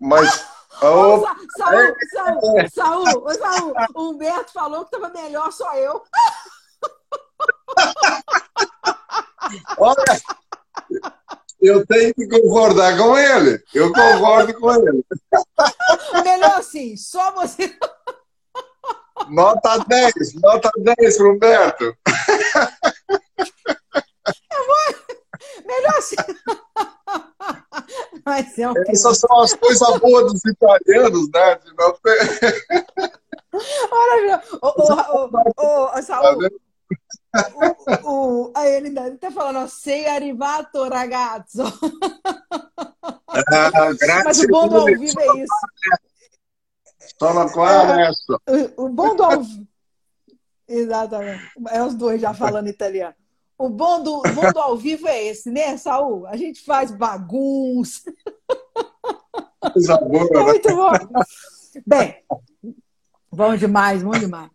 Mas. Oh, Saúl, Saúl, Saúl, Saúl, o Humberto falou que estava melhor só eu. Olha, eu tenho que concordar com ele. Eu concordo com ele. Melhor assim, só você. Nota 10, nota 10, Humberto. Melhor assim. Mas é um Essas são as coisas boas dos italianos, né? De não ter... Olha, ô, ô, ô, ô, Saúl, o, o, aí ele está falando, sei arrivato ragazzo. Ah, Mas o bom do ao vivo é isso. Sono qua é, o bom do ao vivo. Exatamente. É os dois já falando italiano. O bom do, o bom do ao vivo é esse, né, Saul? A gente faz bagunça. Boa, é muito bom. Bem, bom demais, bom demais.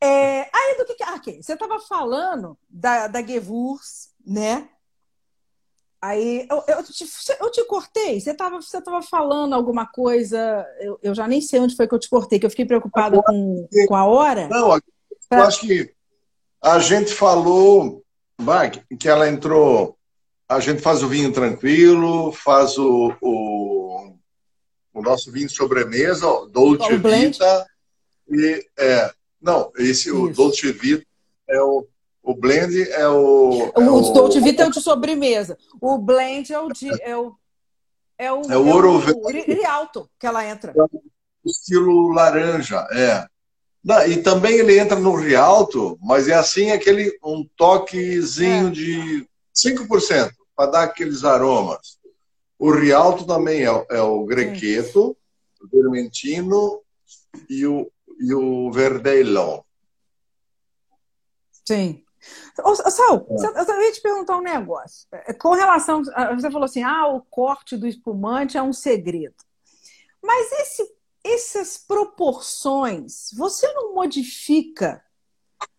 É, aí do que. Ah, okay. Você estava falando da, da Gewurz, né? Aí eu, eu, te, eu te cortei. Você estava você tava falando alguma coisa. Eu, eu já nem sei onde foi que eu te cortei, que eu fiquei preocupada com, com a hora. Não, eu acho que a gente falou que ela entrou. A gente faz o vinho tranquilo, faz o, o, o nosso vinho sobremesa, Dolce Vita. E, é, não, esse, Isso. o Dolce Vita é o, o blend é o. O, é o Dolce Vita é o de sobremesa. O blend é o de. É o, é o, é o é ouro o, Rialto que ela entra. É o estilo laranja, é. Não, e também ele entra no Rialto, mas é assim aquele um toquezinho é. de 5% para dar aqueles aromas. O Rialto também é, é o Grequeto, o Vermentino e o, e o Verdelho. Sim. Ô, Sal, é. eu ia te perguntar um negócio. É, com relação. Você falou assim: ah, o corte do espumante é um segredo. Mas esse essas proporções, você não modifica,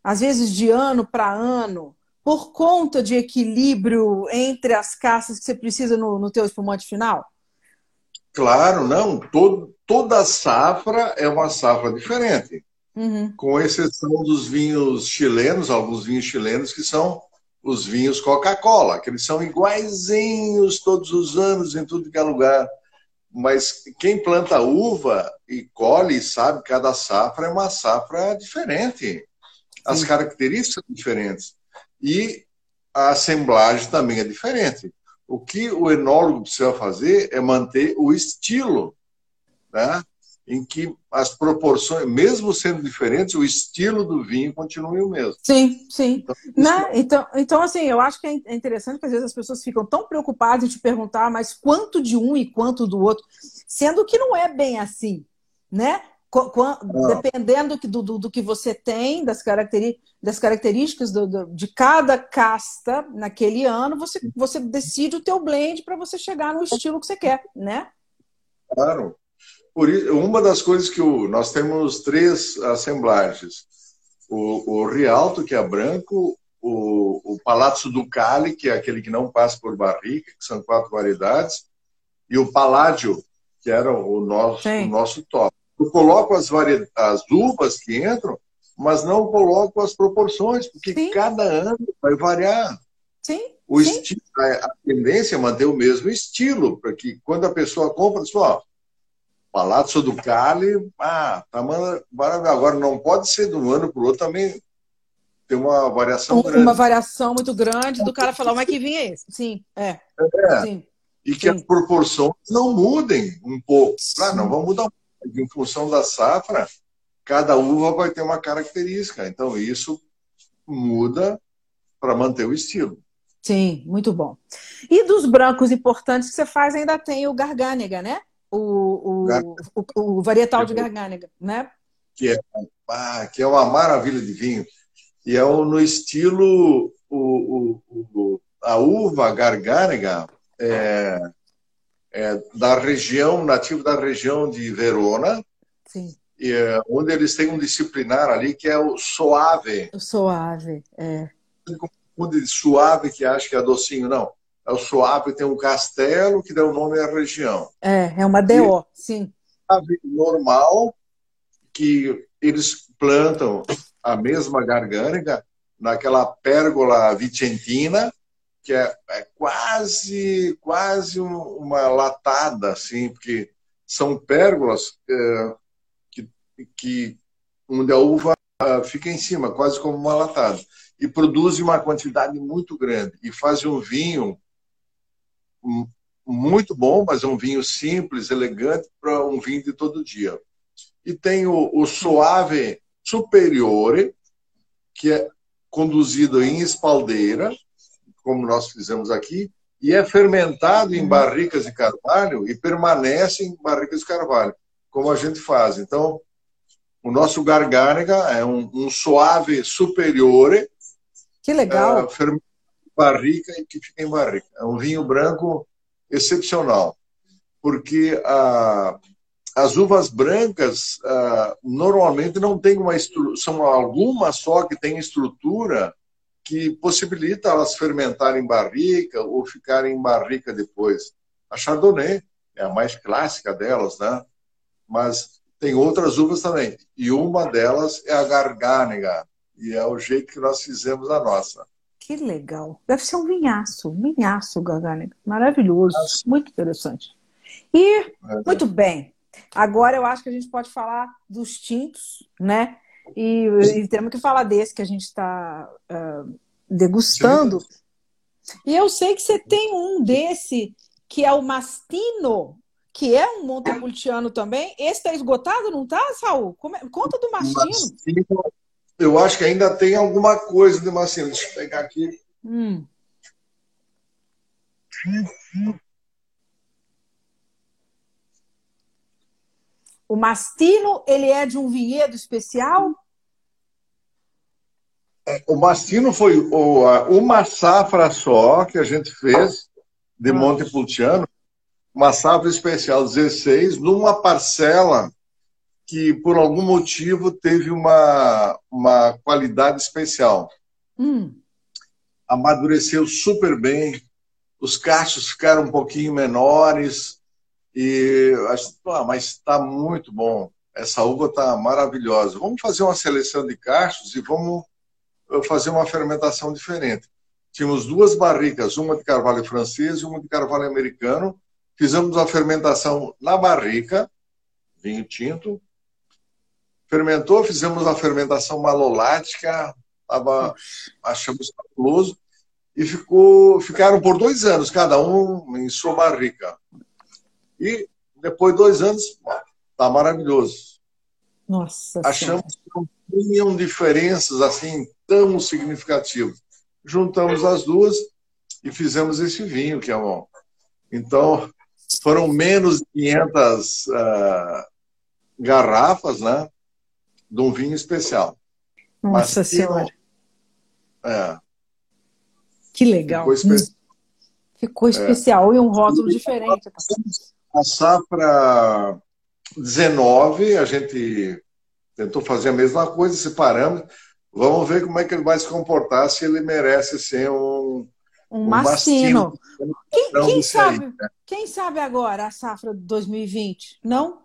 às vezes de ano para ano, por conta de equilíbrio entre as caças que você precisa no, no teu espumante final? Claro, não. Todo, toda safra é uma safra diferente. Uhum. Com exceção dos vinhos chilenos, alguns vinhos chilenos que são os vinhos Coca-Cola, que eles são iguaizinhos todos os anos em tudo que é lugar mas quem planta uva e colhe sabe que cada safra é uma safra diferente. As Sim. características são diferentes. E a assemblagem também é diferente. O que o enólogo precisa fazer é manter o estilo, né? em que as proporções, mesmo sendo diferentes, o estilo do vinho continue o mesmo. Sim, sim. Então, né? então, então, assim, eu acho que é interessante que às vezes as pessoas ficam tão preocupadas em te perguntar, mas quanto de um e quanto do outro, sendo que não é bem assim, né? Dependendo do, do, do que você tem, das, caracteri das características do, de cada casta naquele ano, você, você decide o teu blend para você chegar no estilo que você quer, né? Claro, por isso, uma das coisas que o, nós temos três assemblagens: o, o Rialto, que é branco, o, o Palazzo Ducale, que é aquele que não passa por barrica, que são quatro variedades, e o Paládio, que era o nosso, o nosso top. Eu coloco as, as uvas que entram, mas não coloco as proporções, porque Sim. cada ano vai variar. Sim. O Sim. Estilo, a, tendência é manter o mesmo estilo, para que quando a pessoa compra, só Palazzo do Cali, ah, tá maravilhoso. Agora, não pode ser de um ano para o outro também ter uma variação uma grande. Uma variação muito grande do cara falar, mas que vinho é esse? Sim, é. é. Sim. E que Sim. as proporções não mudem um pouco. Ah, não vão mudar um pouco. Em função da safra, cada uva vai ter uma característica. Então, isso muda para manter o estilo. Sim, muito bom. E dos brancos importantes que você faz, ainda tem o Garganega, né? o, o, o, o varietal de Garganega, né? Que é, ah, que é uma maravilha de vinho. E é no estilo o, o, a uva Garganega é, é, da região, nativo da região de Verona. E, é, onde eles têm um disciplinar ali que é o suave. O suave, é. Não suave que acha que é docinho, não. O Suave tem um castelo que dá o nome à região. É, é uma DO, e, sim. Normal, que eles plantam a mesma gargânica naquela pérgola vicentina, que é, é quase quase uma latada, assim, porque são pérgolas é, que, que onde a uva ah, fica em cima, quase como uma latada, e produz uma quantidade muito grande e faz um vinho muito bom, mas é um vinho simples, elegante para um vinho de todo dia. E tem o, o Suave Superiore, que é conduzido em espaldeira, como nós fizemos aqui, e é fermentado em barricas de carvalho e permanece em barricas de carvalho, como a gente faz. Então, o nosso Garganega é um, um suave superiore. Que legal. Uh, barrica e que fica em barrica. É um vinho branco excepcional, porque uh, as uvas brancas uh, normalmente não têm uma estrutura, são algumas só que têm estrutura que possibilita elas fermentarem em barrica ou ficarem em barrica depois. A Chardonnay é a mais clássica delas, né? Mas tem outras uvas também. E uma delas é a Garganega. E é o jeito que nós fizemos a nossa. Que legal. Deve ser um vinhaço, um vinhaço Garganega. Maravilhoso, Nossa. muito interessante. E, é. muito bem. Agora eu acho que a gente pode falar dos tintos, né? E, e temos que falar desse que a gente está uh, degustando. Sim. E eu sei que você tem um desse, que é o Mastino, que é um Montepulciano também. Esse está esgotado, não está, Saul? É? Conta do Mastino. Mastino. Eu acho que ainda tem alguma coisa de Mastino. Deixa eu pegar aqui. Hum. O mastino, ele é de um vinhedo especial? É, o mastino foi uma safra só que a gente fez de ah. Montepulciano, uma safra especial 16, numa parcela que por algum motivo teve uma, uma qualidade especial. Hum. Amadureceu super bem, os cachos ficaram um pouquinho menores, e ah, mas está muito bom. Essa uva está maravilhosa. Vamos fazer uma seleção de cachos e vamos eh, fazer uma fermentação diferente. Tínhamos duas barricas, uma de carvalho francês e uma de carvalho americano. Fizemos a fermentação na barrica, vinho tinto. Fermentou, fizemos a fermentação malolática, tava, achamos fabuloso. E ficou, ficaram por dois anos, cada um em sua barrica. E depois de dois anos, tá maravilhoso. Nossa. Achamos que não tinham diferenças assim tão significativas. Juntamos as duas e fizemos esse vinho, que é bom. Então, foram menos de 500 uh, ah, garrafas, né? De um vinho especial. Nossa Mas, Senhora. É. Que legal. Ficou, espe... Ficou especial é. e um rótulo diferente. Tá? A safra 19, a gente tentou fazer a mesma coisa, separamos. Vamos ver como é que ele vai se comportar, se ele merece ser um, um, um mastino. mastino. Quem, quem sabe, aí, né? quem sabe agora a safra de 2020? Não?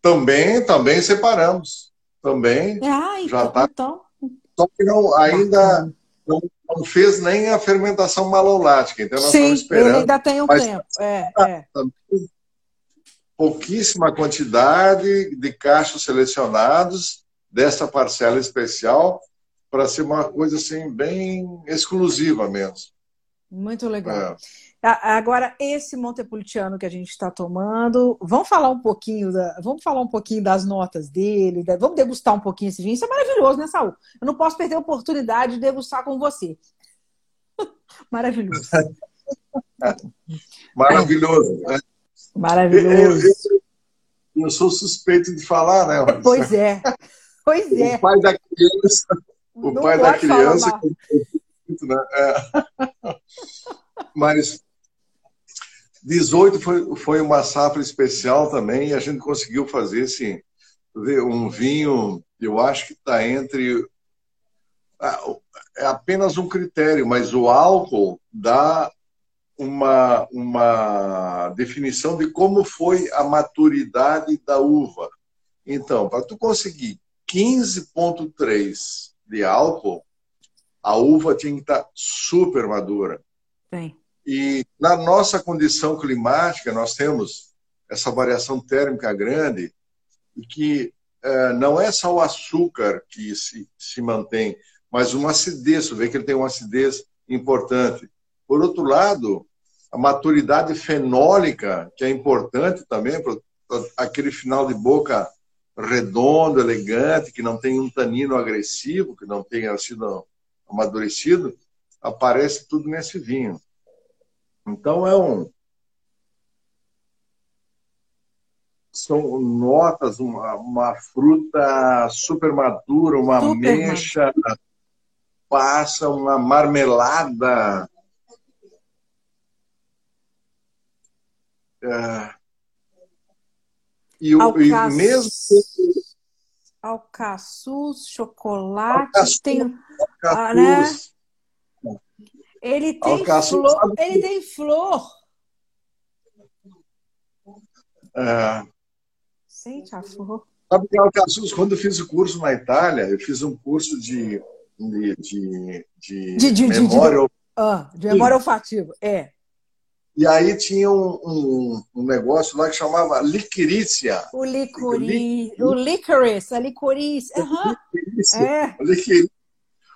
Também, também separamos. Também. Ah, então, já tá. Então... Só que não, ainda não, não, fez nem a fermentação malolática. Então nós Sim, estamos esperando. Ainda tem um tempo. É, é pouquíssima quantidade de cachos selecionados dessa parcela especial para ser uma coisa assim bem exclusiva mesmo. Muito legal. É. Agora, esse Montepulciano que a gente está tomando, vamos falar um pouquinho da, vamos falar um pouquinho das notas dele, da, vamos degustar um pouquinho esse vinho. Isso é maravilhoso, né, Saul? Eu não posso perder a oportunidade de degustar com você. maravilhoso. maravilhoso. Né? Maravilhoso. Eu, eu, eu, sou suspeito de falar, né? Pois é. Pois é. O pai da criança. O Não pai da criança. Né? É. Mas 18 foi, foi uma safra especial também e a gente conseguiu fazer esse, um vinho, eu acho que está entre. É apenas um critério, mas o álcool dá uma, uma definição de como foi a maturidade da uva. Então, para tu conseguir 15,3 de álcool, a uva tinha que estar super madura. Sim. E na nossa condição climática, nós temos essa variação térmica grande e que é, não é só o açúcar que se, se mantém, mas uma acidez. Você vê que ele tem uma acidez importante. Por outro lado, a maturidade fenólica, que é importante também, para aquele final de boca redondo, elegante, que não tem um tanino agressivo, que não tenha sido amadurecido, aparece tudo nesse vinho. Então é um. São notas, uma, uma fruta super madura, uma super mecha, passa uma marmelada. É, e, o, e mesmo. Alcaçuz, chocolate, Alcaçuz, tem. Ah, né? Ele tem flor. Ele tem flor. É. Sente a flor. Sabe que Alcaçuz, quando eu fiz o curso na Itália, eu fiz um curso de, de, de, de, de, de memória. De, de, ah, de memória olfativa, é. E aí tinha um, um, um, negócio lá que chamava liquirícia. O licorice, o licorice, a licorice. Uhum. É.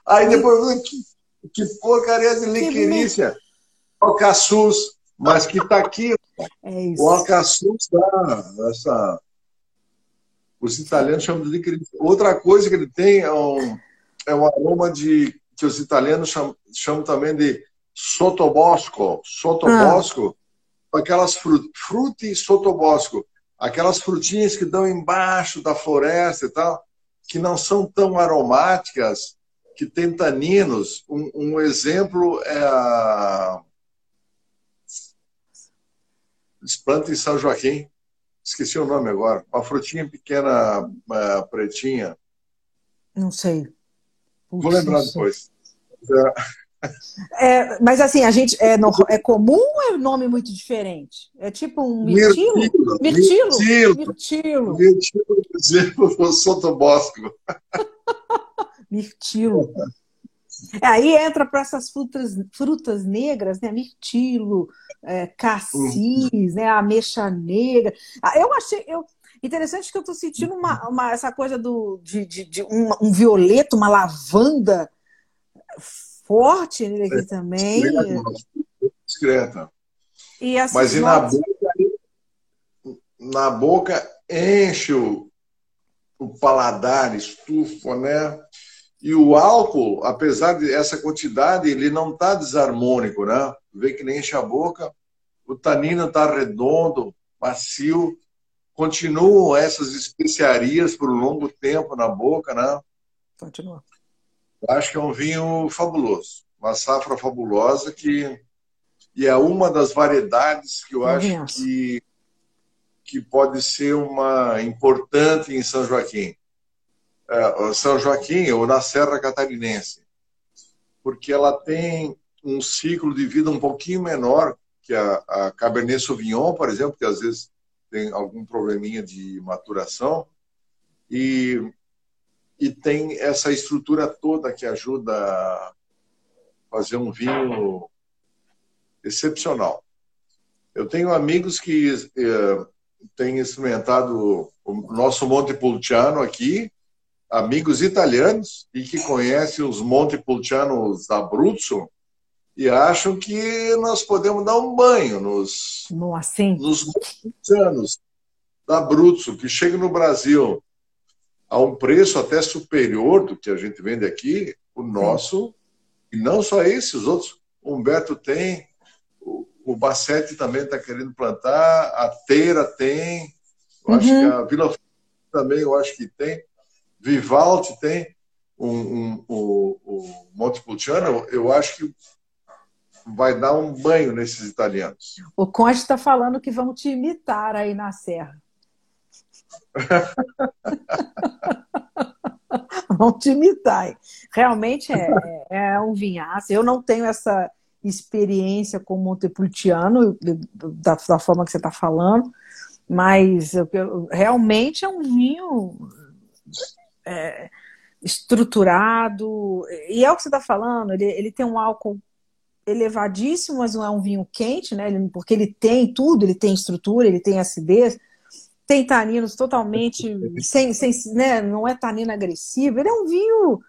Aí depois, que, que porcaria de liquirícia. Alcaçuz, mas que está aqui. É isso. O alcaçuz dá essa... Os italianos chamam de liquirícia. Outra coisa que ele tem é um, é um aroma de que os italianos chamam, chamam também de sotobosco, sotobosco, ah. aquelas frut, fruti sotobosco, aquelas frutinhas que dão embaixo da floresta e tal, que não são tão aromáticas, que têm taninos. Um, um exemplo é a planta em São Joaquim, esqueci o nome agora, uma frutinha pequena, uh, pretinha. Não sei. Putz, Vou lembrar depois. É, mas assim, a gente é, no, é comum ou é nome muito diferente? É tipo um mirtilo? Mirtilo. Mirtilo. Mirtilo. Mirtilo, por exemplo, do Sotobosco. Mirtilo. É, aí entra para essas frutas, frutas negras, né? Mirtilo, é, cassis, né? Ameixa negra. Ah, eu achei. Eu, interessante que eu estou sentindo uma, uma, essa coisa do, de, de, de um, um violeta, uma lavanda forte nele aqui é, também. Discreta. E assim, Mas e na boca, na boca enche o, o paladar, estufa, né? E o álcool, apesar de essa quantidade, ele não está desarmônico, né? Vê que nem enche a boca, o tanino está redondo, macio. Continuam essas especiarias por um longo tempo na boca, né? Continua. Acho que é um vinho fabuloso, uma safra fabulosa que e é uma das variedades que eu acho que que pode ser uma importante em São Joaquim, é, São Joaquim ou na Serra Catarinense, porque ela tem um ciclo de vida um pouquinho menor que a, a Cabernet Sauvignon, por exemplo, que às vezes tem algum probleminha de maturação e e tem essa estrutura toda que ajuda a fazer um vinho excepcional. Eu tenho amigos que eh, têm experimentado o nosso Montepulciano aqui, amigos italianos, e que conhecem os Montepulcianos Abruzzo, e acham que nós podemos dar um banho nos, Nossa, nos Montepulcianos da Abruzzo, que chega no Brasil a um preço até superior do que a gente vende aqui, o nosso, e não só esse, os outros. O Humberto tem, o, Bassetti também está querendo plantar, a Teira tem, eu uhum. acho que uhum. a Vila também eu acho que tem, Vivaldi tem, um, um, o, o Montepulciano, eu acho que vai dar um banho nesses italianos. O Conde está falando que vão te imitar aí na Serra. Vão te imitar. Realmente é, é, é um vinhaço. Eu não tenho essa experiência com Montepulciano, da, da forma que você está falando, mas realmente é um vinho é, estruturado, e é o que você está falando, ele, ele tem um álcool elevadíssimo, mas não é um vinho quente, né? porque ele tem tudo, ele tem estrutura, ele tem acidez, tem taninos totalmente sem, sem né? não é tanino agressivo, ele é um vinho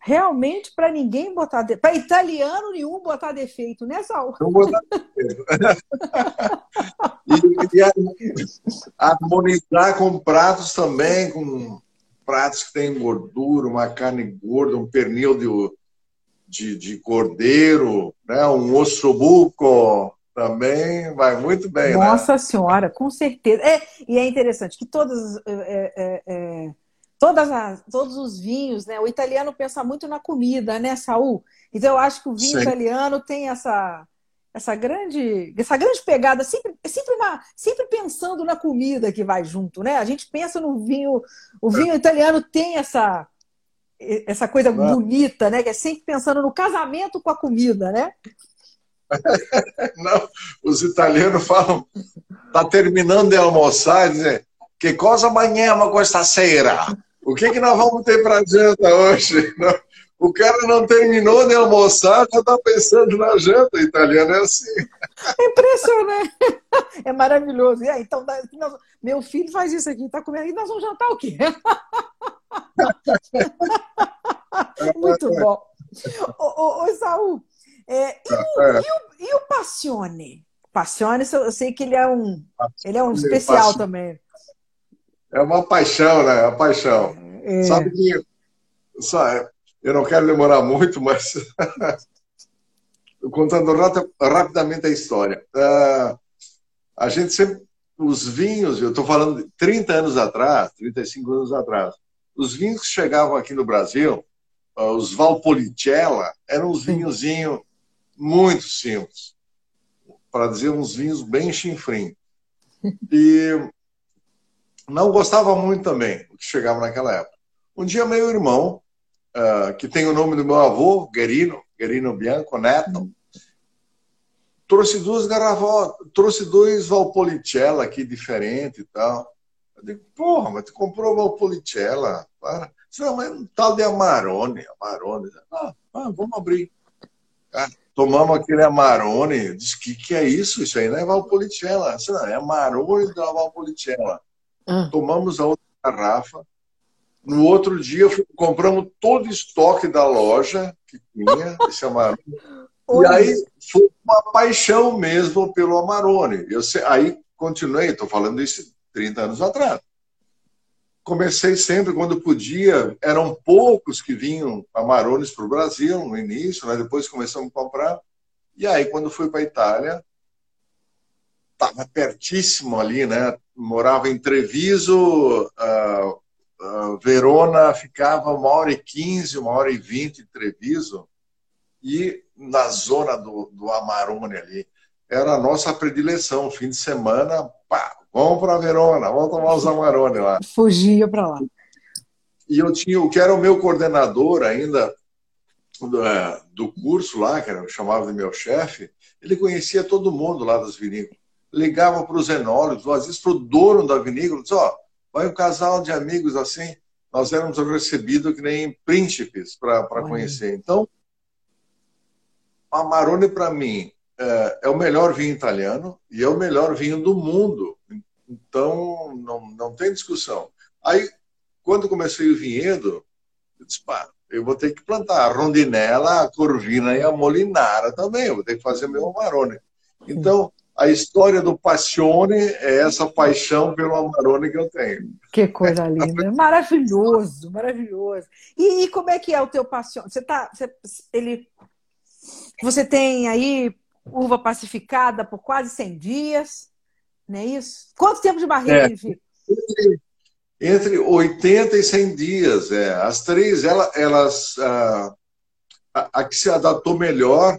realmente para ninguém botar de... para italiano nenhum botar defeito, né, Saul? Não botar defeito. e, e harmonizar com pratos também, com pratos que têm gordura, uma carne gorda, um pernil de, de, de cordeiro, né? um ossobuco também vai muito bem. Né? Nossa né? Senhora, com certeza. É, e é interessante que todas, é, é, é, todas as, todos os vinhos, né? O italiano pensa muito na comida, né, Saul? Então eu acho que o vinho Sim. italiano tem essa essa grande, essa grande pegada, sempre, sempre, uma, sempre pensando na comida que vai junto, né? A gente pensa no vinho, o vinho italiano tem essa, essa coisa bonita, né? Que é sempre pensando no casamento com a comida, né? Não, os italianos falam, tá terminando de almoçar, dizem, que coisa amanhã com esta ceira? O que que nós vamos ter para janta hoje? Não. O cara não terminou de almoçar, já está pensando na janta. Italiano é assim. É impressionante. É maravilhoso. E aí, então, meu filho faz isso aqui, está comendo. E nós vamos jantar o quê? Muito bom. Ô, ô, ô Saul, é, e, o, é. e, o, e o Passione? Passione, eu sei que ele é um, ele é um especial também. É uma paixão, né? É uma paixão. É. Sabe que eu não quero demorar muito, mas contando rapidamente a história. Uh, a gente sempre, os vinhos, eu estou falando de 30 anos atrás, 35 anos atrás, os vinhos que chegavam aqui no Brasil, uh, os Valpolicella, eram uns vinhozinhos muito simples, para dizer uns vinhos bem chinfrim. E não gostava muito também o que chegava naquela época. Um dia meu irmão uh, que tem o nome do meu avô, Guerino, Guerino Bianco Neto, trouxe duas garrafas, trouxe dois Valpolicella aqui diferente e tal. Eu digo, porra, mas tu comprou Valpolicella? Para. Não, mas um tal de Amarone, Amarone. Ah, ah vamos abrir. Ah, tomamos aquele Amarone, disse, que que é isso? Isso aí não é Valpolicella. Disse, não, é Amarone da Valpolicella. Ah. Tomamos a outra garrafa, no outro dia, compramos todo o estoque da loja que tinha, esse Amarone. e aí foi uma paixão mesmo pelo Amarone. Eu, aí continuei, estou falando isso 30 anos atrás. Comecei sempre, quando podia, eram poucos que vinham Amarones para o Brasil no início, né? depois começamos a comprar. E aí, quando fui para a Itália, estava pertíssimo ali, né? Morava em Treviso, uh, uh, Verona ficava uma hora e quinze, uma hora e vinte de Treviso, e na zona do, do Amarone ali. Era a nossa predileção, fim de semana, pá, vamos para Verona, vamos tomar os Amarone lá. Fugia para lá. E eu tinha, o que era o meu coordenador ainda do, é, do curso lá, que era, eu chamava de meu chefe, ele conhecia todo mundo lá das vinícolas. Ligava para os enólogos, às vezes para o dono da vinícola, disse, ó, oh, vai um casal de amigos assim, nós éramos recebidos que nem príncipes para conhecer. Então, Amarone, para mim, é, é, o melhor vinho italiano e é o melhor vinho do mundo. Então, não, não tem discussão. Aí, quando comecei o vinhedo, eu disse, pá, eu vou ter que plantar a rondinela, a corvina e a molinara também. Eu vou ter que fazer meu Amarone. Então, a história do Passione é essa paixão pelo Amarone que eu tenho. Que coisa linda. Maravilhoso, maravilhoso. E, e, como é que é o teu Passione? Você, tá, você, ele, você tem aí uva pacificada por quase 100 dias, não é isso? Quanto tempo de barriga é, ele fica? Entre, entre 80 e 100 dias. É. As três, elas, elas ah, a, a que se adaptou melhor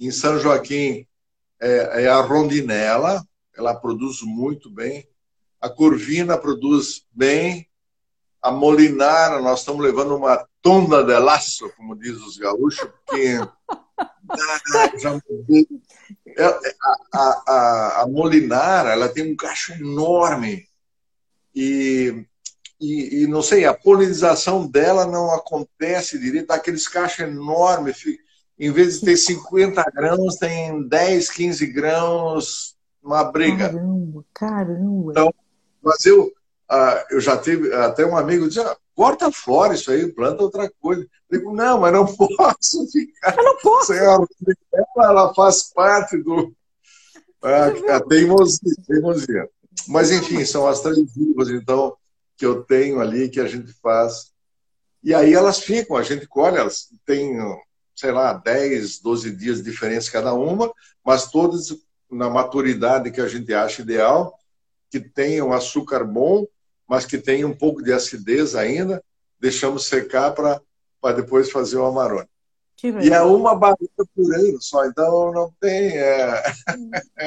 em São Joaquim é, é a rondinela, ela produz muito bem. A corvina produz bem. A molinara, nós estamos levando uma tonda de laço, como diz os gaúchos, porque já é, a, a, a, Molinara ela tem um cacho enorme e, e, e, não sei, a polinização dela não acontece direito, aqueles cachos enormes, em vez de ter 50 grãos, tem 10, 15 grãos, uma briga. Caramba, caramba. Então, mas eu, ah, eu já tive, até um amigo disse, ah, corta fora isso aí, planta outra coisa. Eu digo, não, mas não posso ficar eu não posso. sem a ela faz parte do, a, a teimosia, teimosia. Mas, enfim, são as três vivas, então, que eu tenho ali, que a gente faz. E aí elas ficam, a gente colhe, elas têm, sei lá, 10, 12 dias de diferença cada uma, mas todas na maturidade que a gente acha ideal, que tenham açúcar bom, mas que tenham um pouco de acidez ainda, deixamos secar para depois fazer o amarone. E é uma barriga por ano só, então não tem. É...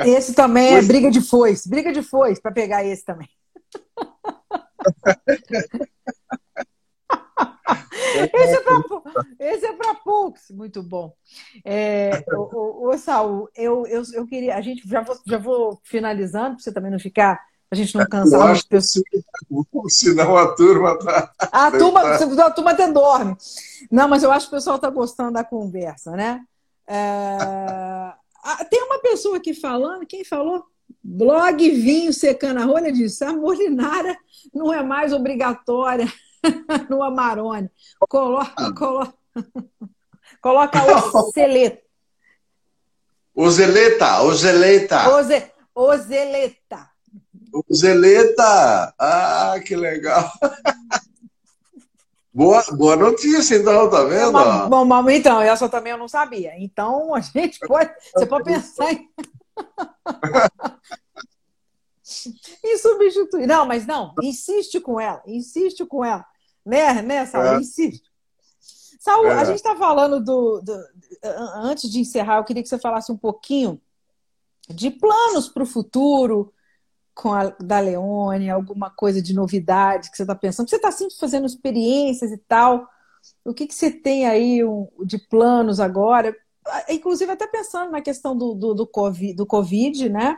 Esse também é briga de foice, briga de foice para pegar esse também. esse é para esse é para poucos, muito bom. É, o, o, o Saul, eu, eu, eu queria, a gente já vou, já vou finalizando para você também não ficar a gente não cansar as pessoas. Senão a turma tá. A turma, a turma até dorme. Não, mas eu acho que o pessoal está gostando da conversa, né? É... Tem uma pessoa aqui falando, quem falou? Blog Vinho Secando a Rolha disse: a molinara não é mais obrigatória no Amarone. Coloca, coloca, coloca o Zeleta. O Zeleta, o Zeleta. O Zeleta. O Zeleta! Ah, que legal! Boa, boa notícia, então, tá vendo? Bom, bom, então, essa também eu não sabia. Então, a gente pode. Você pode pensar em. Em substituir. Não, mas não, insiste com ela, insiste com ela. Né, né, Saul? É. Insiste. Saul, é. a gente está falando do, do. Antes de encerrar, eu queria que você falasse um pouquinho de planos para o futuro, com a da Leone, alguma coisa de novidade que você está pensando? Você está sempre fazendo experiências e tal. O que, que você tem aí de planos agora? Inclusive até pensando na questão do, do, do, COVID, do COVID, né?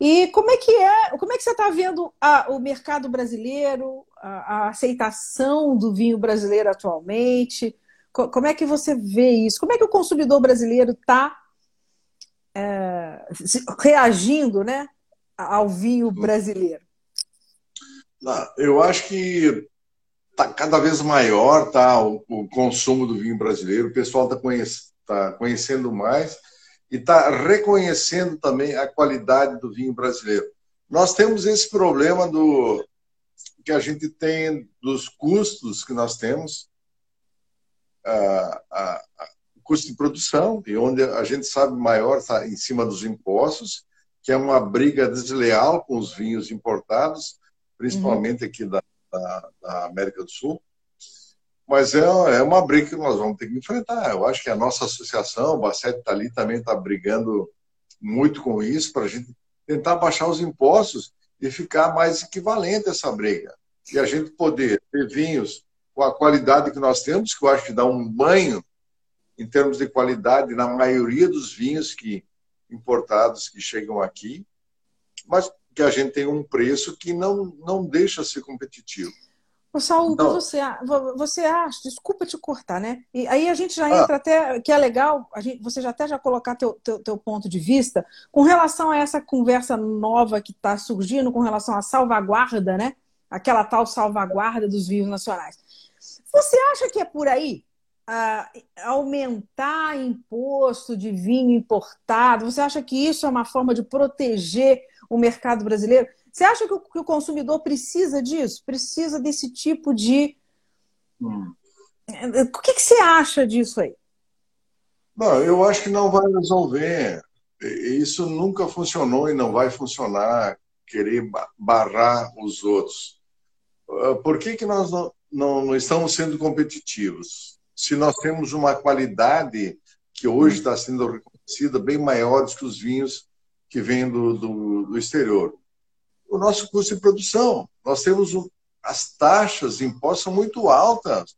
E como é que é? Como é que você está vendo a, o mercado brasileiro, a, a, aceitação do vinho brasileiro atualmente? Como é que você vê isso? Como é que o consumidor brasileiro está é, reagindo, né, ao vinho brasileiro? Eu acho que está cada vez maior tá, o, o, consumo do vinho brasileiro, o pessoal está conhecendo, tá conhecendo mais e está reconhecendo também a qualidade do vinho brasileiro. Nós temos esse problema do que a gente tem dos custos que nós temos, a, a, a custo de produção, e onde a gente sabe maior está em cima dos impostos, que é uma briga desleal com os vinhos importados, principalmente uhum. aqui da, da, da, América do Sul. Mas é, é uma briga que nós vamos ter que enfrentar. Eu acho que a nossa associação, o Bacete está ali, também está brigando muito com isso, para a gente tentar baixar os impostos e ficar mais equivalente essa briga. E a gente poder ter vinhos com a qualidade que nós temos, que eu acho que dá um banho em termos de qualidade na maioria dos vinhos que importados que chegam aqui, mas que a gente tem um preço que não, não deixa ser competitivo. Saúl, então, você, você acha, desculpa te cortar, né? E aí a gente já ah. entra ah, até, que é legal, a gente, você já até já colocar teu, teu, teu ponto de vista com relação a essa conversa nova que está surgindo com relação à salvaguarda, né? Aquela tal salvaguarda dos vinhos nacionais. Você acha que é por aí? aumentar imposto de vinho importado? Você acha que isso é uma forma de proteger o mercado brasileiro? Você acha que o, que o consumidor precisa disso? Precisa desse tipo de. Hum. O que, que você acha disso aí? Não, eu acho que não vai resolver. Isso nunca funcionou e não vai funcionar querer barrar os outros. Ah, por que, que nós não, não, não estamos sendo competitivos? se nós temos uma qualidade que hoje está sendo reconhecida bem maior que os vinhos que vêm do, do, do, exterior. O nosso custo de produção, nós temos um, as taxas de impostos são muito altas,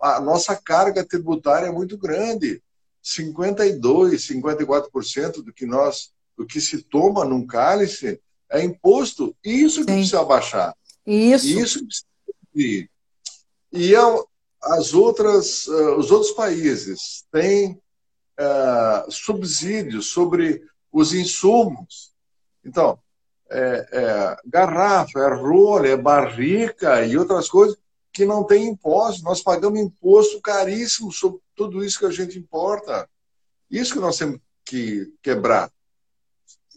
a nossa carga tributária é muito grande. 52, 54% do que nós, do que se toma num cálice é imposto. Isso que Sim. precisa baixar. Isso. Isso que. E as outras, uh, os outros países têm uh, subsídios sobre os insumos. Então, é, é, garrafa, é rolha, é barrica e outras coisas que não tem imposto. Nós pagamos imposto caríssimo sobre tudo isso que a gente importa. Isso que nós temos que quebrar.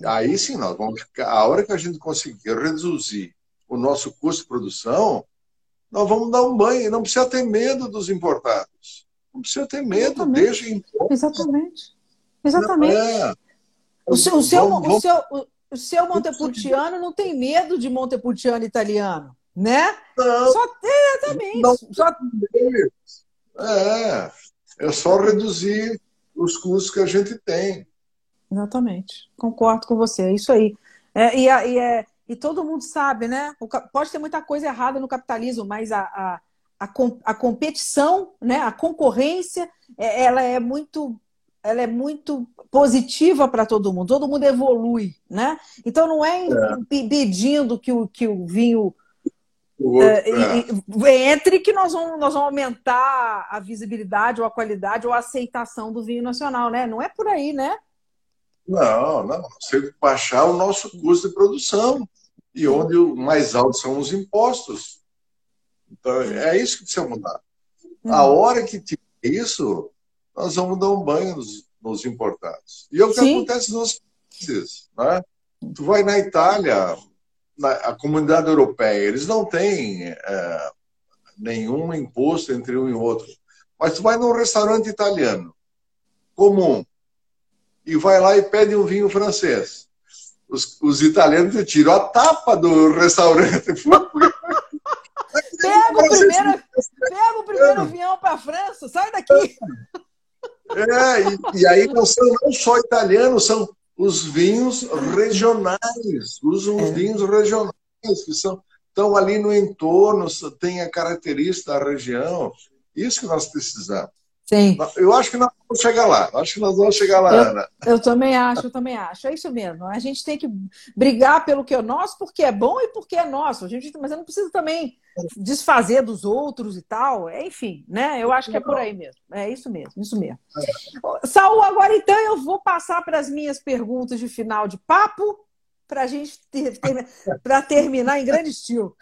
Aí sim, nós vamos ficar. A hora que a gente conseguir reduzir o nosso custo de produção, nós vamos dar um banho. Não precisa ter medo dos importados. Não precisa ter medo, Exatamente. deixa imposto. Exatamente. Exatamente. É. O seu, o seu, vamos, o seu, o seu Montepulciano não tem medo de Montepulciano italiano, né? Não. Só exatamente. Não, só... É, é só reduzir os custos que a gente tem. Exatamente. Concordo com você. É isso aí. É, e, é, e todo mundo sabe, né? O, pode ter muita coisa errada no capitalismo, mas a, a, a, a competição, né? a concorrência, é, ela é muito ela é muito positiva para todo mundo, todo mundo evolui, né? Então não é, é. impedindo que o, que o vinho o é, é. entre que nós vamos, nós vamos aumentar a visibilidade ou a qualidade ou a aceitação do vinho nacional, né? Não é por aí, né? Não, não. Você baixar o nosso custo de produção e onde o mais alto são os impostos. Então, é isso que precisa mudar. A uhum. hora que tiver isso, nós vamos dar um banho nos, nos importados. E é o que Sim. acontece nos países. Né? Tu vai na Itália, na a comunidade europeia, eles não têm é, nenhum imposto entre um e outro. Mas tu vai num restaurante italiano comum e vai lá e pede um vinho francês. Os, os italianos te tiram a tapa do restaurante. pega o primeiro, pega o primeiro avião para a França, sai daqui. É, e, e, aí não são não só italianos, são os vinhos regionais, usam os é. vinhos regionais, que são, estão ali no entorno, tem a característica da região. Isso que nós precisamos. Sim. Eu acho que nós vamos chegar lá. Acho que nós vamos chegar lá, eu, Ana. Eu também acho, eu também acho. É isso mesmo. A gente tem que brigar pelo que é nosso, porque é bom e porque é nosso. A gente, mas eu não preciso também desfazer dos outros e tal. É, enfim, né? Eu acho que é por aí mesmo. É isso mesmo, isso mesmo. É. Saul, agora então eu vou passar para as minhas perguntas de final de papo para a gente ter, ter, para terminar em grande estilo.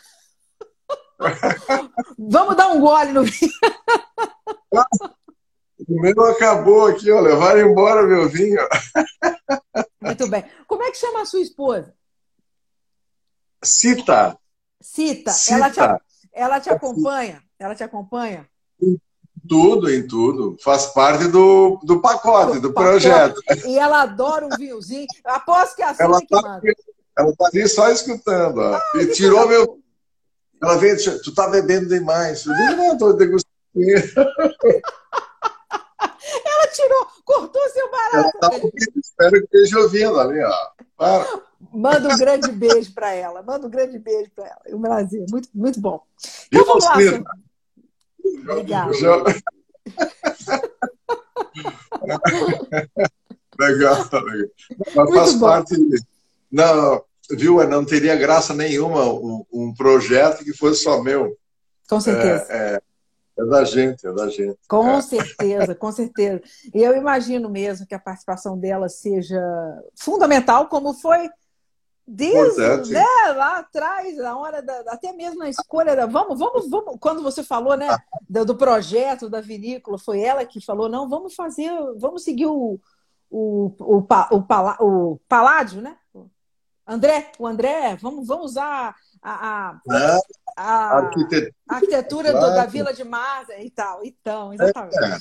Vamos dar um gole no vinho. O meu acabou aqui, ó. Levaram embora meu vinho. Muito bem. Como é que chama a sua esposa? Cita. Cita. Cita. Ela, te, ela te acompanha? Ela te acompanha? Em tudo, em tudo. Faz parte do, do pacote, do, do projeto. E ela adora um vinhozinho. Aposto que é assim ela que tá, manda. Ela tá ali só escutando. Ó. Ah, e tirou meu... Ela veio tu tá bebendo demais. Eu digo, não, tô degustando. Tirou, cortou seu barato. Tá espero que esteja ouvindo ali, ó. Para. Manda um grande beijo para ela. Manda um grande beijo para ela. O Brasil, muito, muito bom. Então vamos lá. Obrigada. legal, legal. Mas faz bom. parte. Não, viu? Não teria graça nenhuma um, um projeto que fosse só meu. Com certeza. É, é, é da gente, é da gente. Com é. certeza, com certeza. E eu imagino mesmo que a participação dela seja fundamental, como foi desde né, lá atrás, na hora da, até mesmo na escolha da. Vamos, vamos, vamos. Quando você falou, né, do, do, projeto da vinícola, foi ela que falou: não, vamos fazer, vamos seguir o, o, o, o, o, o Paládio, né? André, o André, vamos, vamos usar a, a, é, a, arquitetura, arquitetura do, da Vila de Marza e tal. Então, exatamente. É.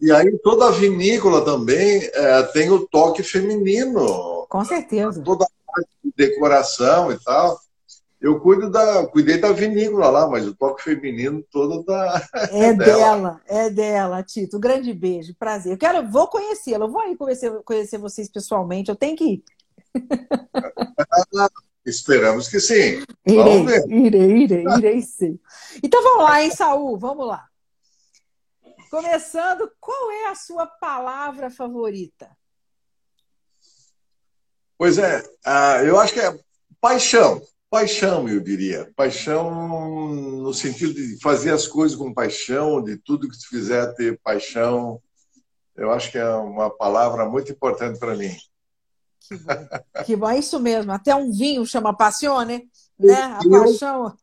E aí toda a vinícola também é, tem o toque feminino. Com certeza. Toda a parte de decoração e tal. Eu cuido da, cuidei da vinícola lá, mas o toque feminino todo da é, é dela. dela. é dela, Tito. Um grande beijo, prazer. Eu quero, vou conhecê-la. Eu vou aí conhecer, conhecer vocês pessoalmente. Eu tenho que ir. Esperamos que sim. Irei, irei, irei, irei sim. Então vamos lá, hein, Saul? Vamos lá. Começando, qual é a sua palavra favorita? Pois é, uh, eu acho que é paixão. Paixão, eu diria. Paixão no sentido de fazer as coisas com paixão, de tudo que tu fizer ter paixão. Eu acho que é uma palavra muito importante para mim. Que bom. que bom, é isso mesmo. Até um vinho chama passione, né? A paixão.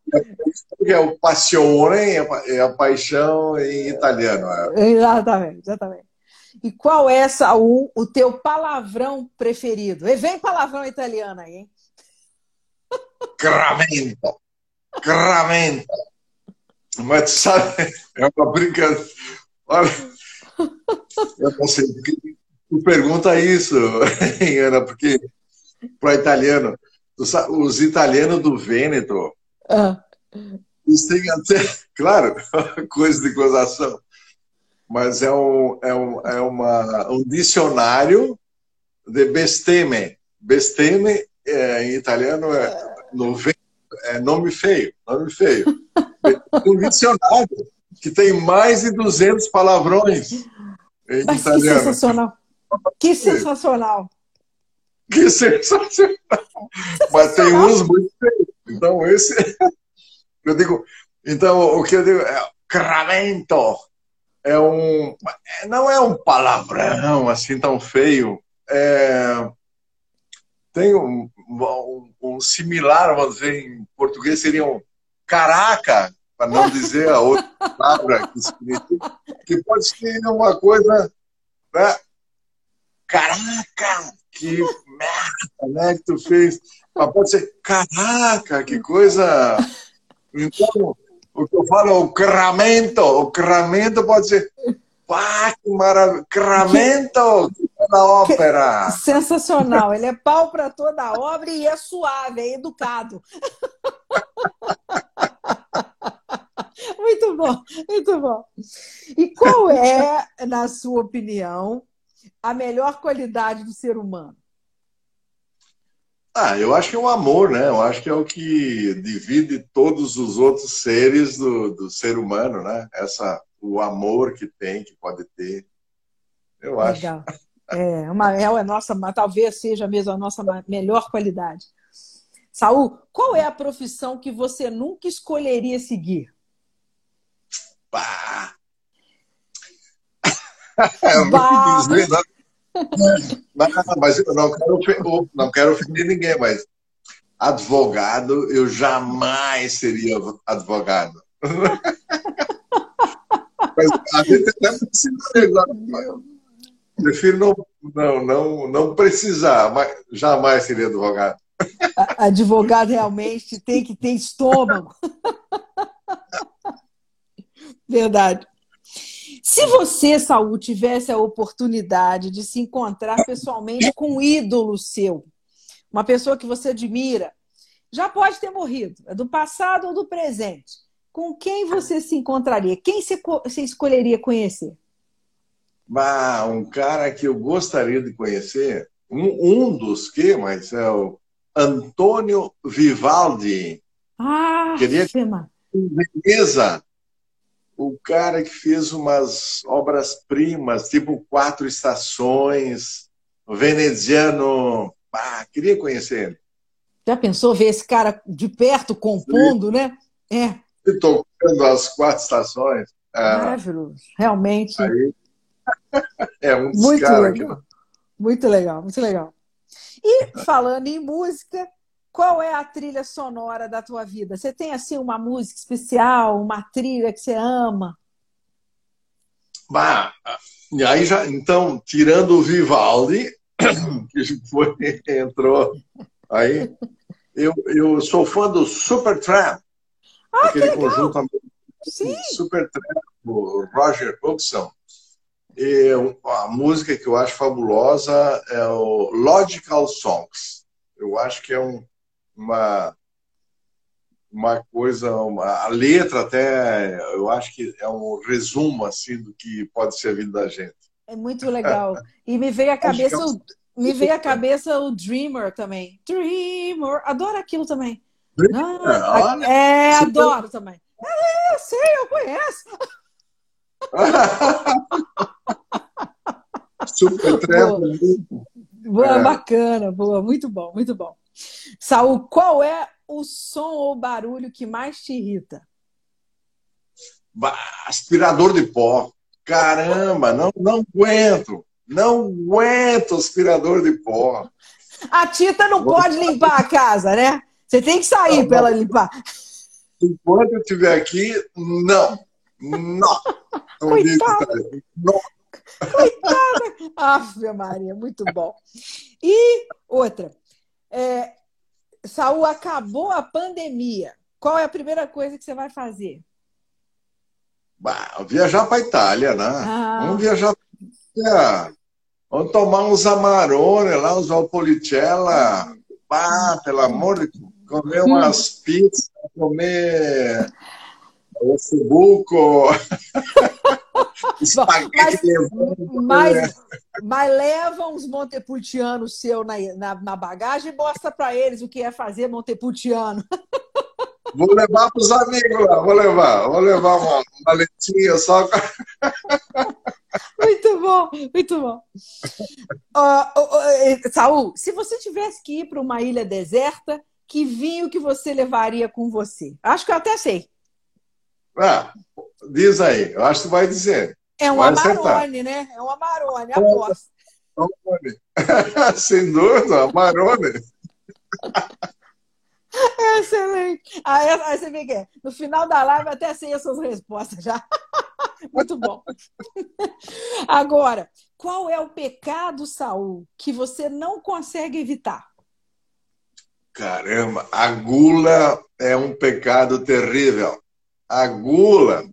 É o passione, é a paixão em italiano. É. Exatamente, exatamente. E qual é, Saul, o teu palavrão preferido? E vem palavrão italiano aí, hein? Cramento. Cramento. Mas sabe, é uma brincadeira. Olha, eu não sei porque tu pergunta isso, Ana, porque para italiano, os italianos do Vêneto, ah. eles têm até, claro, coisa de gozação, mas é um, é um, é uma, um dicionário de besteme. Besteme é, em italiano é no é nome feio, nome feio. um dicionário que tem mais de 200 palavrões em Mas italiano. Que sensacional! Que sensacional! Que sensacional! Mas tem uns muito feios. Então, esse. Eu digo. Então, o que eu digo é. Cramento! É um. Não é um palavrão assim tão feio. É, tem um, um, um, similar, vamos dizer, em português seria um caraca, para não dizer a outra palavra que que pode ser uma coisa, né? Caraca, que merda, né, que tu fez. Mas pode ser, caraca, que coisa. Então, o que eu falo, o cramento, o cramento pode ser, pá, que maravilha, cramento, da ópera. Sensacional. Ele é pau para toda a obra e é suave, é educado. muito bom, muito bom. E qual é, na sua opinião, a melhor qualidade do ser humano? Ah, eu acho que é o amor, né? Eu acho que é o que divide todos os outros seres do, do ser humano, né? Essa, o amor que tem, que pode ter. Eu Legal. acho. É, uma, é a nossa, talvez seja mesmo a nossa melhor qualidade. Saul, qual é a profissão que você nunca escolheria seguir? Bah. É bah. Dizer, não, não, mas eu não quero, não quero ofender ninguém, mas advogado, eu jamais seria advogado. mas a gente até precisa Prefiro não, não, não, não precisar, mas jamais seria advogado. Advogado realmente tem que ter estômago. Verdade. Se você, Saúl, tivesse a oportunidade de se encontrar pessoalmente com um ídolo seu, uma pessoa que você admira, já pode ter morrido, é do passado ou do presente, com quem você se encontraria? Quem você escolheria conhecer? Um cara que eu gostaria de conhecer, um, um dos que, mas é o Antônio Vivaldi. Ah, Queria Veneza, o cara que fez umas obras-primas, tipo Quatro Estações, veneziano. Ah, queria conhecer ele. Já pensou ver esse cara de perto compondo, Sim. né? É. E tocando as quatro estações. Maravilhoso, realmente. Aí, é um dos muito legal. Muito legal, muito legal. E falando em música, qual é a trilha sonora da tua vida? Você tem assim uma música especial, uma trilha que você ama? Bah, e aí já, então, tirando o Vivaldi, que foi, entrou aí, eu, eu sou fã do Supertramp, ah, aquele conjunto Sim. Supertramp, do Roger Hodgson. E a música que eu acho fabulosa é o Logical Songs. Eu acho que é um, uma uma coisa, uma, a letra até, eu acho que é um resumo assim do que pode ser a vida da gente. É muito legal. E me veio a cabeça, é um... me veio a cabeça o Dreamer também. Dreamer, adoro aquilo também. Ah, é, adoro também. É, eu sei, eu conheço. Super trempo. Boa, é. bacana, boa, muito bom, muito bom. Saul, qual é o som ou barulho que mais te irrita? Aspirador de pó. Caramba, não, não aguento. Não aguento aspirador de pó. A Tita não pode limpar a casa, né? Você tem que sair para ela limpar. Enquanto eu estiver aqui, não. Não. Coitada. Não. Coitada. Ave Maria, muito bom. E outra. É, Saul, acabou a pandemia. Qual é a primeira coisa que você vai fazer? Bah, viajar para Itália, né? Ah. Vamos viajar para Vamos tomar uns Amarone lá, uns Valpolicella. Ah, pelo amor de Deus. Comer umas pizzas, comer mas, mas, mas leva uns montepulcianos seu na, na, na bagagem e mostra para eles o que é fazer montepulciano. Vou levar para os amigos lá, vou levar. Vou levar uma maletinha só. Muito bom, muito bom. Uh, uh, uh, Saul, se você tivesse que ir para uma ilha deserta, que vinho que você levaria com você? Acho que eu até sei. Ah, diz aí, eu acho que vai dizer. É um Amarone, né? É um Amarone, aposto. Sem dúvida, Amarone. É excelente. Aí, aí você vê que é. no final da live até sei as suas respostas já. Muito bom. Agora, qual é o pecado, Saul, que você não consegue evitar? Caramba, a gula é um pecado terrível. A gula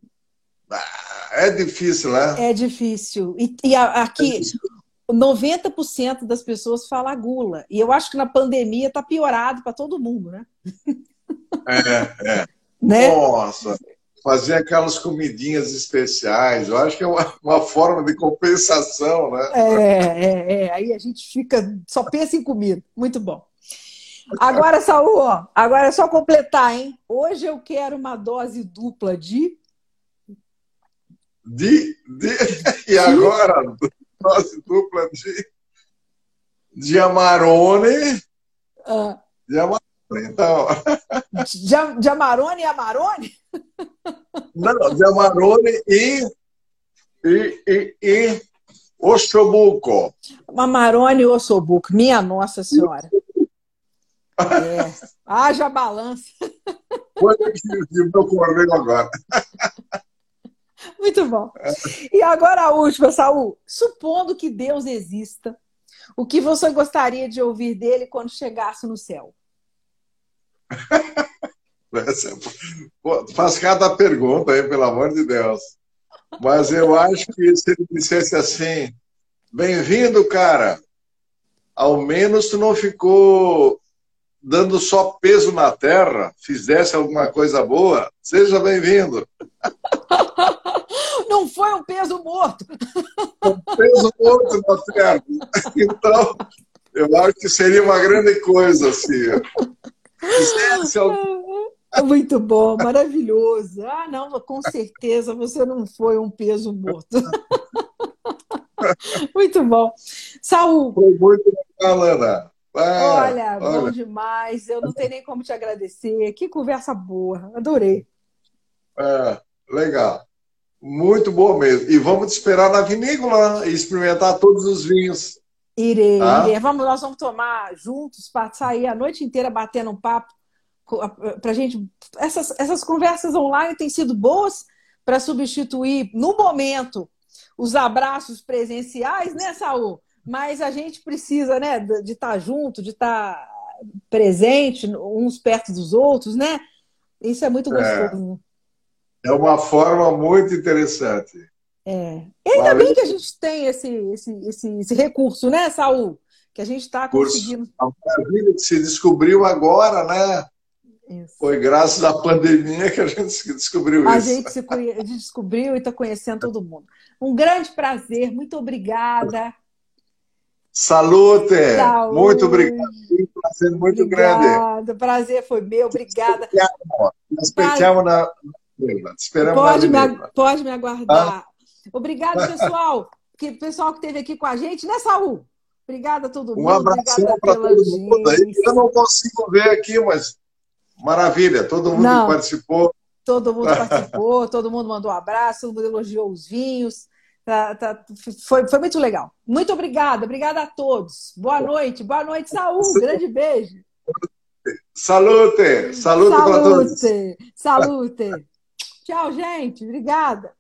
ah, é difícil, né? É difícil. E, e aqui, é 90% das pessoas fala gula. E eu acho que na pandemia está piorado para todo mundo, né? É, é. Né? Nossa, fazer aquelas comidinhas especiais, eu acho que é uma, uma forma de compensação, né? É, é, é. Aí a gente fica, só pensa em comida. Muito bom. Agora, Saul, ó, agora é só completar, hein? Hoje eu quero uma dose dupla de. De. de... E agora? dose dupla de, de Amarone. Ah. De Amarone, então. De, de Amarone e Amarone? Não, de Amarone e, e, e, e Ossobuco. Amarone e Ossobuco, minha Nossa Senhora. É. Haja balança. Meu correio agora. Muito bom. E agora a última, Saul. Supondo que Deus exista, o que você gostaria de ouvir dele quando chegasse no céu? Pô, faz cada pergunta aí, pelo amor de Deus. Mas eu acho que se ele dissesse assim: bem-vindo, cara. Ao menos tu não ficou dando só peso na terra, fizesse alguma coisa boa, seja bem-vindo. Não foi um peso morto. Um peso morto na terra. Então, eu acho que seria uma grande coisa, assim. Fizesse. Muito bom, maravilhoso. Ah, não, com certeza você não foi um peso morto. Muito bom. Saúl. Foi muito legal, Ana. Ah, olha, olha, bom demais. Eu não tenho nem como te agradecer. Que conversa boa. Adorei. É, legal. Muito boa mesmo. E vamos te esperar na vinícola e experimentar todos os vinhos. Irei, tá? irei. Vamos, nós vamos tomar juntos para sair a noite inteira batendo um papo para gente. Essas, essas conversas online têm sido boas para substituir, no momento, os abraços presenciais, né, Saul? Mas a gente precisa, né, de estar tá junto, de estar tá presente, uns perto dos outros, né? Isso é muito gostoso. É, é uma forma muito interessante. É. Ainda bem que a gente tem esse, esse, esse, esse recurso, né, Saul? Que a gente está conseguindo. A maravilha que se descobriu agora, né? Isso. Foi graças à pandemia que a gente descobriu a isso. Gente se conhe... descobriu e está conhecendo todo mundo. Um grande prazer, muito obrigada. Salute! Saúde. Muito obrigado. Um prazer muito obrigada. grande. O prazer foi meu, obrigada. Nós esperamos na. Esperamos pode, na me, pode me aguardar. Ah? Obrigado, pessoal. que pessoal que esteve aqui com a gente, né, Saul? Obrigada a todo mundo. Um abração para todo mundo aí. Eu não consigo ver aqui, mas maravilha. Todo mundo não, participou. Todo mundo participou, todo mundo mandou um abraço, todo mundo elogiou os vinhos. Tá, tá, foi, foi muito legal. Muito obrigada, obrigada a todos. Boa noite, boa noite, Saúl. Grande beijo. Salute, salute, salute para todos. Salute. Tchau, gente. Obrigada.